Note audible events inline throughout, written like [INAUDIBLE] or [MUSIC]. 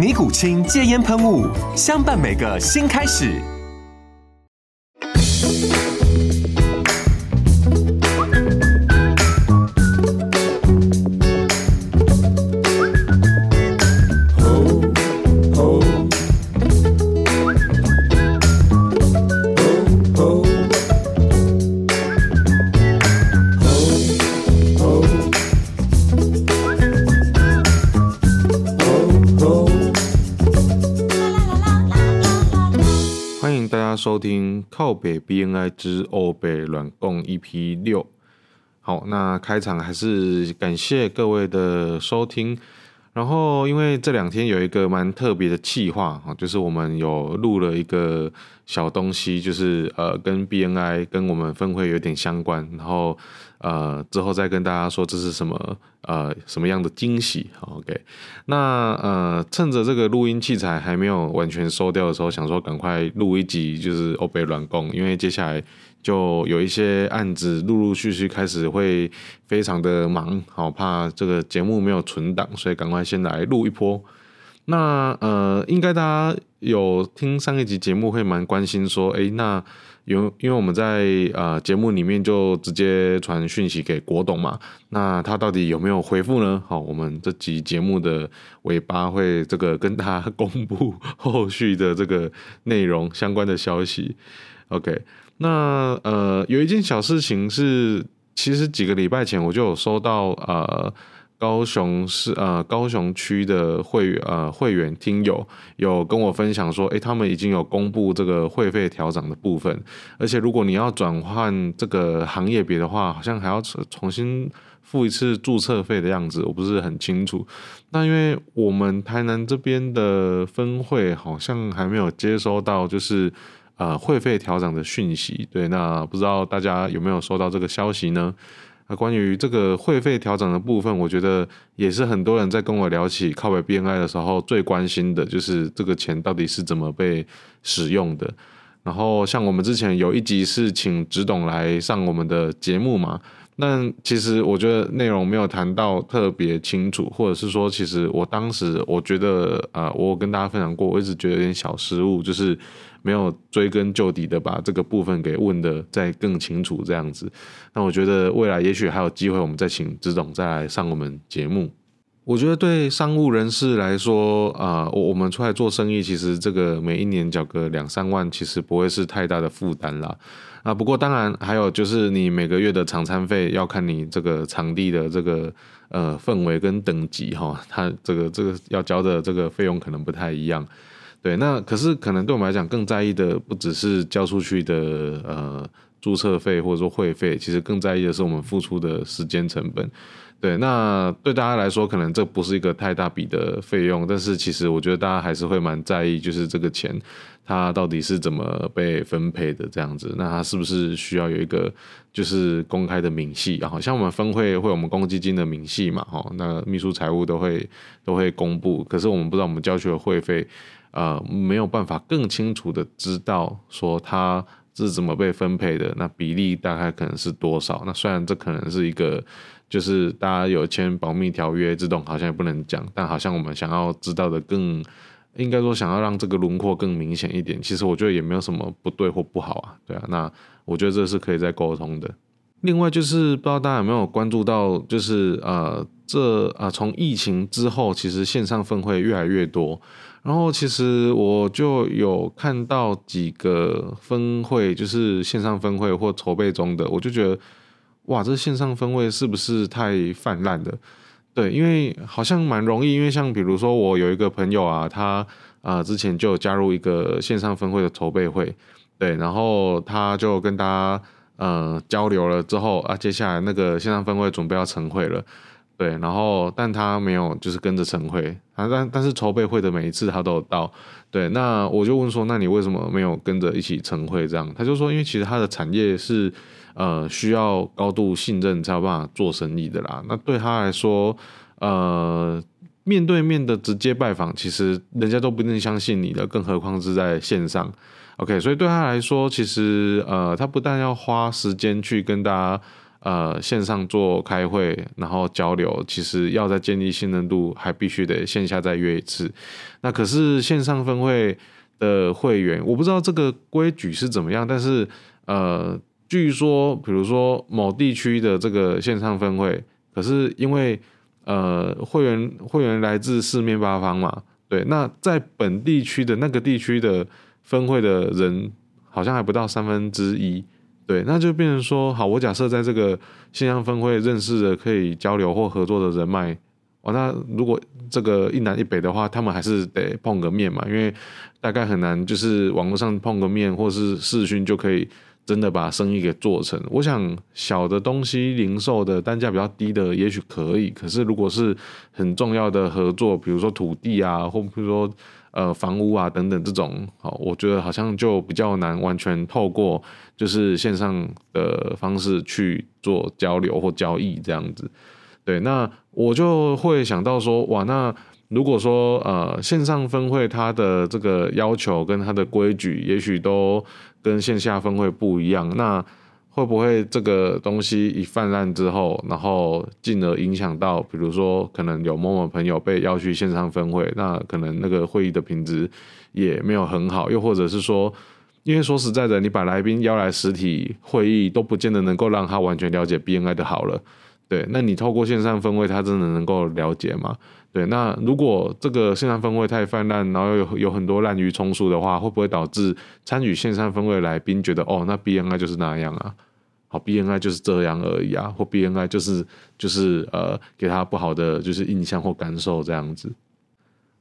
尼古清戒烟喷雾，相伴每个新开始。收听靠北 BNI 之欧北软共 EP 六，好，那开场还是感谢各位的收听。然后，因为这两天有一个蛮特别的企划啊，就是我们有录了一个小东西，就是呃，跟 BNI 跟我们分会有点相关。然后呃，之后再跟大家说这是什么呃什么样的惊喜。OK，那呃，趁着这个录音器材还没有完全收掉的时候，想说赶快录一集，就是欧北软共，因为接下来。就有一些案子陆陆续续开始会非常的忙，好怕这个节目没有存档，所以赶快先来录一波。那呃，应该大家有听上一集节目会蛮关心说，诶，那有因为我们在呃节目里面就直接传讯息给国董嘛，那他到底有没有回复呢？好，我们这集节目的尾巴会这个跟他公布后续的这个内容相关的消息。OK。那呃，有一件小事情是，其实几个礼拜前我就有收到呃，高雄市呃高雄区的会呃会员听友有跟我分享说，诶，他们已经有公布这个会费调涨的部分，而且如果你要转换这个行业别的话，好像还要重新付一次注册费的样子，我不是很清楚。那因为我们台南这边的分会好像还没有接收到，就是。呃，会费调涨的讯息，对，那不知道大家有没有收到这个消息呢？那关于这个会费调整的部分，我觉得也是很多人在跟我聊起靠北 BNI 的时候最关心的，就是这个钱到底是怎么被使用的。然后像我们之前有一集是请植董来上我们的节目嘛。但其实我觉得内容没有谈到特别清楚，或者是说，其实我当时我觉得啊、呃，我跟大家分享过，我一直觉得有点小失误，就是没有追根究底的把这个部分给问的再更清楚这样子。那我觉得未来也许还有机会，我们再请志总再来上我们节目。我觉得对商务人士来说啊，我、我们出来做生意，其实这个每一年缴个两三万，其实不会是太大的负担啦。啊，不过当然还有就是你每个月的场餐费要看你这个场地的这个呃氛围跟等级哈，它这个这个要交的这个费用可能不太一样。对，那可是可能对我们来讲更在意的不只是交出去的呃注册费或者说会费，其实更在意的是我们付出的时间成本。对，那对大家来说可能这不是一个太大笔的费用，但是其实我觉得大家还是会蛮在意，就是这个钱。它到底是怎么被分配的？这样子，那它是不是需要有一个就是公开的明细？然后像我们分会会有我们公积金的明细嘛，哈，那秘书财务都会都会公布。可是我们不知道我们交去的会费，呃，没有办法更清楚的知道说它是怎么被分配的，那比例大概可能是多少？那虽然这可能是一个就是大家有签保密条约，这种好像也不能讲，但好像我们想要知道的更。应该说，想要让这个轮廓更明显一点，其实我觉得也没有什么不对或不好啊，对啊，那我觉得这是可以再沟通的。另外就是不知道大家有没有关注到，就是呃，这啊从疫情之后，其实线上分会越来越多，然后其实我就有看到几个分会，就是线上分会或筹备中的，我就觉得，哇，这线上分会是不是太泛滥了？对，因为好像蛮容易，因为像比如说我有一个朋友啊，他啊、之前就加入一个线上分会的筹备会，对，然后他就跟大家呃交流了之后啊，接下来那个线上分会准备要成会了。对，然后但他没有就是跟着成会啊，但但是筹备会的每一次他都有到。对，那我就问说，那你为什么没有跟着一起成会？这样他就说，因为其实他的产业是呃需要高度信任才有办法做生意的啦。那对他来说，呃，面对面的直接拜访，其实人家都不一定相信你的，更何况是在线上。OK，所以对他来说，其实呃，他不但要花时间去跟大家。呃，线上做开会，然后交流，其实要再建立信任度，还必须得线下再约一次。那可是线上分会的会员，我不知道这个规矩是怎么样，但是呃，据说，比如说某地区的这个线上分会，可是因为呃会员会员来自四面八方嘛，对，那在本地区的那个地区的分会的人，好像还不到三分之一。对，那就变成说，好，我假设在这个线上分会认识的可以交流或合作的人脉，哦，那如果这个一南一北的话，他们还是得碰个面嘛，因为大概很难，就是网络上碰个面或是视讯就可以真的把生意给做成。我想小的东西零售的单价比较低的，也许可以，可是如果是很重要的合作，比如说土地啊，或比如说。呃，房屋啊等等这种，好，我觉得好像就比较难完全透过就是线上的方式去做交流或交易这样子。对，那我就会想到说，哇，那如果说呃线上分会它的这个要求跟它的规矩，也许都跟线下分会不一样，那。会不会这个东西一泛滥之后，然后进而影响到，比如说可能有某某朋友被邀去线上分会，那可能那个会议的品质也没有很好，又或者是说，因为说实在的，你把来宾邀来实体会议都不见得能够让他完全了解 BNI 的好了，对，那你透过线上分会，他真的能够了解吗？对，那如果这个线上分会太泛滥，然后有有很多滥竽充数的话，会不会导致参与线上分会来宾觉得哦，那 BNI 就是那样啊？好，BNI 就是这样而已啊，或 BNI 就是就是呃，给他不好的就是印象或感受这样子。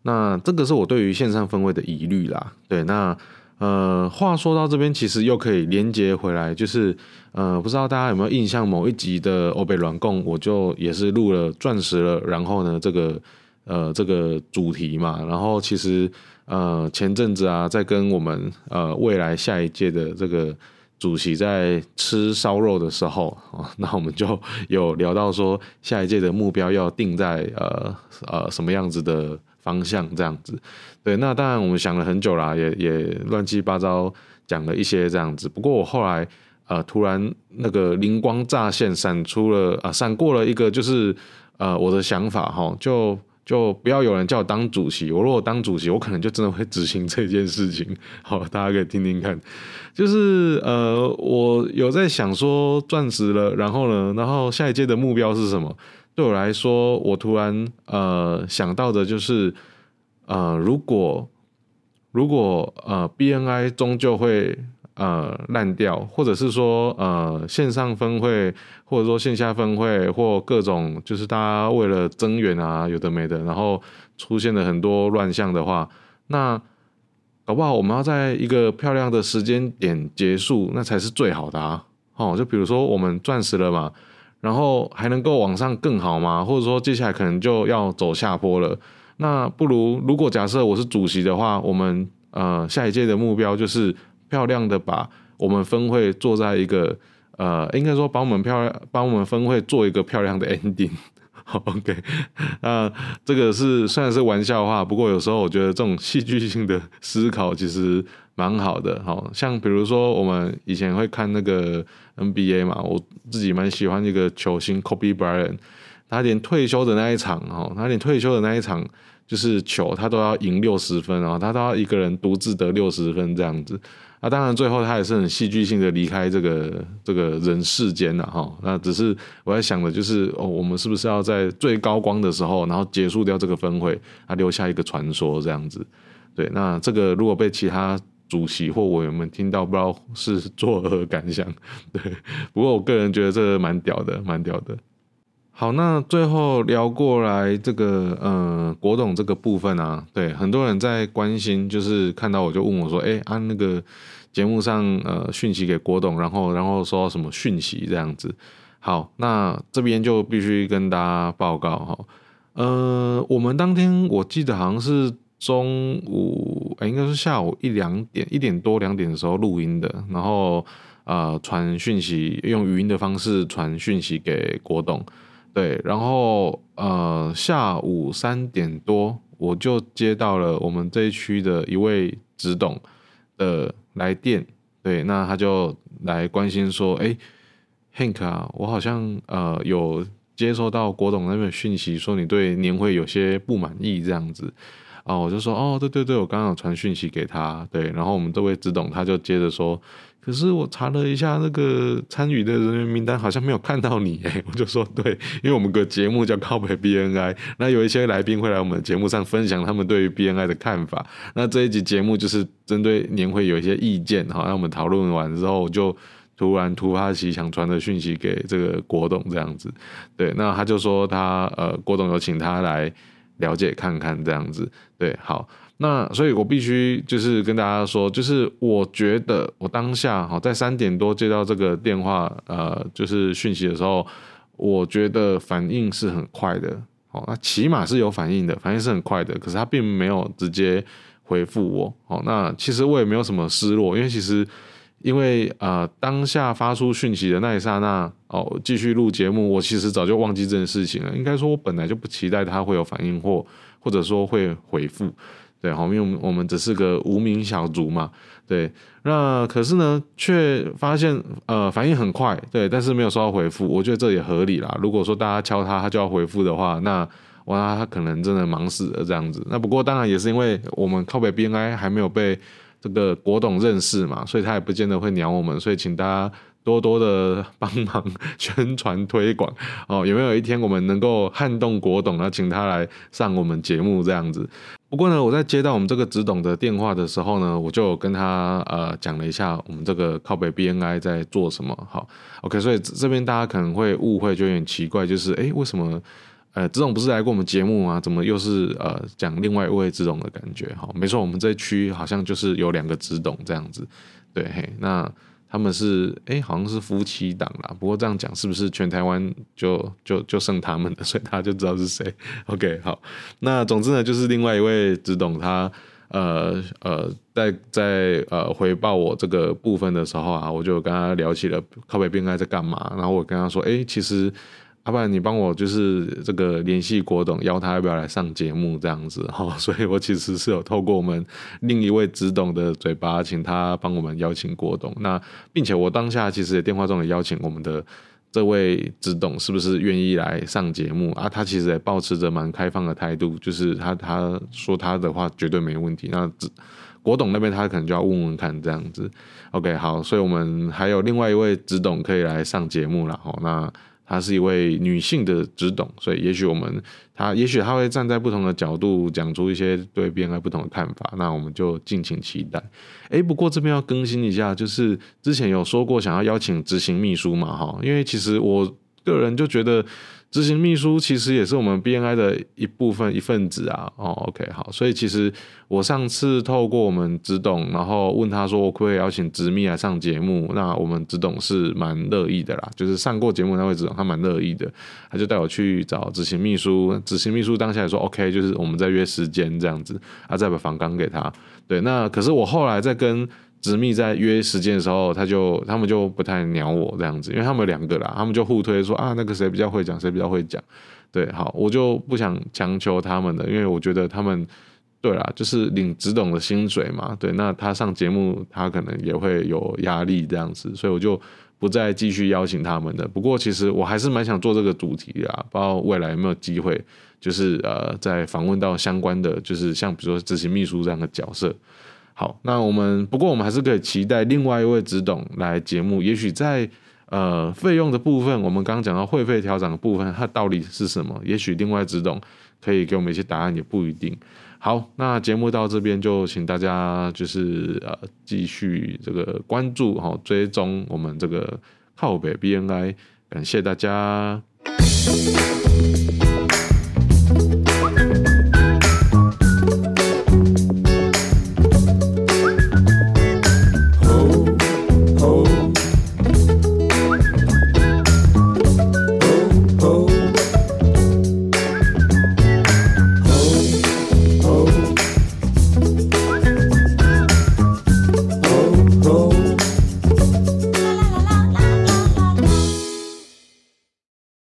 那这个是我对于线上分会的疑虑啦。对，那呃，话说到这边，其实又可以连接回来，就是呃，不知道大家有没有印象，某一集的欧北软共，我就也是录了钻石了，然后呢，这个呃这个主题嘛，然后其实呃前阵子啊，在跟我们呃未来下一届的这个。主席在吃烧肉的时候啊，那我们就有聊到说，下一届的目标要定在呃呃什么样子的方向这样子。对，那当然我们想了很久啦，也也乱七八糟讲了一些这样子。不过我后来呃突然那个灵光乍现，闪出了啊，闪过了一个就是呃我的想法哈，就。就不要有人叫我当主席，我如果当主席，我可能就真的会执行这件事情。[LAUGHS] 好，大家可以听听看。就是呃，我有在想说钻石了，然后呢，然后下一届的目标是什么？对我来说，我突然呃想到的就是呃，如果如果呃 BNI 终究会。呃，烂掉，或者是说，呃，线上分会，或者说线下分会，或各种，就是大家为了增援啊，有的没的，然后出现了很多乱象的话，那搞不好我们要在一个漂亮的时间点结束，那才是最好的啊。哦，就比如说我们钻石了嘛，然后还能够往上更好吗？或者说接下来可能就要走下坡了，那不如如果假设我是主席的话，我们呃下一届的目标就是。漂亮的把我们分会做在一个呃，应该说把我们漂亮，把我们分会做一个漂亮的 ending。好，OK，那这个是虽然是玩笑话，不过有时候我觉得这种戏剧性的思考其实蛮好的。好像比如说我们以前会看那个 NBA 嘛，我自己蛮喜欢一个球星 Kobe Bryant，他连退休的那一场哦，他连退休的那一场就是球，他都要赢六十分啊，他都要一个人独自得六十分这样子。那、啊、当然，最后他也是很戏剧性的离开这个这个人世间了哈。那只是我在想的就是，哦，我们是不是要在最高光的时候，然后结束掉这个分会，啊，留下一个传说这样子？对，那这个如果被其他主席或委员们听到，不知道是作何感想。[LAUGHS] 对，不过我个人觉得这蛮屌的，蛮屌的。好，那最后聊过来这个呃国董这个部分啊，对，很多人在关心，就是看到我就问我说，哎，按、啊、那个节目上呃讯息给国董，然后然后收到什么讯息这样子。好，那这边就必须跟大家报告哈，呃，我们当天我记得好像是。中午，哎，应该是下午一两点，一点多两点的时候录音的，然后呃传讯息，用语音的方式传讯息给国董，对，然后呃下午三点多我就接到了我们这一区的一位执董的来电，对，那他就来关心说，哎，Hank 啊，我好像呃有接收到国董那边讯息，说你对年会有些不满意这样子。啊，我就说哦，对对对，我刚刚有传讯息给他，对，然后我们这位执董他就接着说，可是我查了一下那个参与的人员名单，好像没有看到你诶，[LAUGHS] 我就说对，因为我们个节目叫靠北 BNI，那有一些来宾会来我们节目上分享他们对于 BNI 的看法，那这一集节目就是针对年会有一些意见，好，那我们讨论完之后，就突然突发奇想传的讯息给这个国董这样子，对，那他就说他呃，国董有请他来。了解看看这样子，对，好，那所以我必须就是跟大家说，就是我觉得我当下好在三点多接到这个电话，呃，就是讯息的时候，我觉得反应是很快的，好，那起码是有反应的，反应是很快的，可是他并没有直接回复我，好，那其实我也没有什么失落，因为其实。因为呃，当下发出讯息的那一刹那，哦，继续录节目，我其实早就忘记这件事情了。应该说，我本来就不期待他会有反应或或者说会回复，对，好，因为我们只是个无名小卒嘛，对。那可是呢，却发现呃反应很快，对，但是没有收到回复。我觉得这也合理啦。如果说大家敲他，他就要回复的话，那哇，他可能真的忙死了这样子。那不过当然也是因为我们靠北 BNI 还没有被。这个国董认识嘛，所以他也不见得会鸟我们，所以请大家多多的帮忙宣传推广 [LAUGHS] 哦。有没有一天我们能够撼动国董，那请他来上我们节目这样子？不过呢，我在接到我们这个执董的电话的时候呢，我就跟他呃讲了一下我们这个靠北 BNI 在做什么。好，OK，所以这边大家可能会误会，就有点奇怪，就是诶，为什么？呃，执董不是来过我们节目吗？怎么又是呃讲另外一位执董的感觉？哈，没错，我们这区好像就是有两个执董这样子。对，嘿，那他们是哎，好像是夫妻档啦。不过这样讲是不是全台湾就就就剩他们了，[LAUGHS] 所以大家就知道是谁？OK，好，那总之呢，就是另外一位只懂他呃呃在在呃回报我这个部分的时候啊，我就跟他聊起了靠北边该在干嘛，然后我跟他说，哎，其实。要不然你帮我就是这个联系国董，邀他要不要来上节目这样子 [LAUGHS] 哈，所以我其实是有透过我们另一位直董的嘴巴，请他帮我们邀请国董。那并且我当下其实也电话中也邀请我们的这位直董，是不是愿意来上节目啊？他其实也保持着蛮开放的态度，就是他他说他的话绝对没问题。那国董那边他可能就要问问看这样子。OK，好，所以我们还有另外一位直董可以来上节目了哈。那她是一位女性的执董，所以也许我们她也许她会站在不同的角度讲出一些对 BNI 不同的看法，那我们就敬请期待。哎，不过这边要更新一下，就是之前有说过想要邀请执行秘书嘛，哈，因为其实我个人就觉得。执行秘书其实也是我们 BNI 的一部分一份子啊，哦，OK，好，所以其实我上次透过我们执董，然后问他说我可不可以邀请执秘来上节目，那我们执董是蛮乐意的啦，就是上过节目那位执董他蛮乐意的，他就带我去找执行秘书，执行秘书当下也说 OK，就是我们再约时间这样子，啊，再把访纲给他，对，那可是我后来再跟。执秘在约时间的时候，他就他们就不太鸟我这样子，因为他们两个啦，他们就互推说啊，那个谁比较会讲，谁比较会讲，对，好，我就不想强求他们的，因为我觉得他们对啦，就是领执董的薪水嘛，对，那他上节目他可能也会有压力这样子，所以我就不再继续邀请他们的。不过其实我还是蛮想做这个主题的啊，不知道未来有没有机会，就是呃，在访问到相关的，就是像比如说执行秘书这样的角色。好，那我们不过我们还是可以期待另外一位执董来节目，也许在呃费用的部分，我们刚刚讲到会费调整的部分，它到底是什么？也许另外执董可以给我们一些答案，也不一定。好，那节目到这边就请大家就是呃继续这个关注哈，追踪我们这个靠北 BNI，感谢大家。